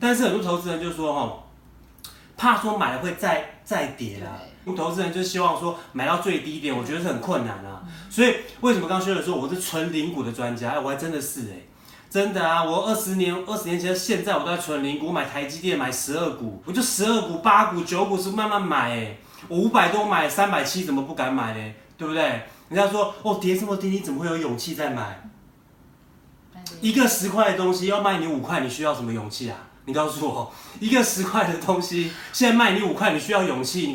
但是很多投资人就说哈，怕说买了会再再跌啦。投资人就希望说买到最低点，我觉得是很困难啊。所以为什么刚刚说的说我是纯零股的专家？哎，我还真的是哎，真的啊！我二十年二十年前现在我都在存零股，买台积电买十二股，我就十二股八股九股是慢慢买哎。我五百多买三百七，怎么不敢买呢？对不对？人家说哦跌这么低，你怎么会有勇气再买？一个十块的东西要卖你五块，你需要什么勇气啊？你告诉我，一个十块的东西现在卖你五块，你需要勇气？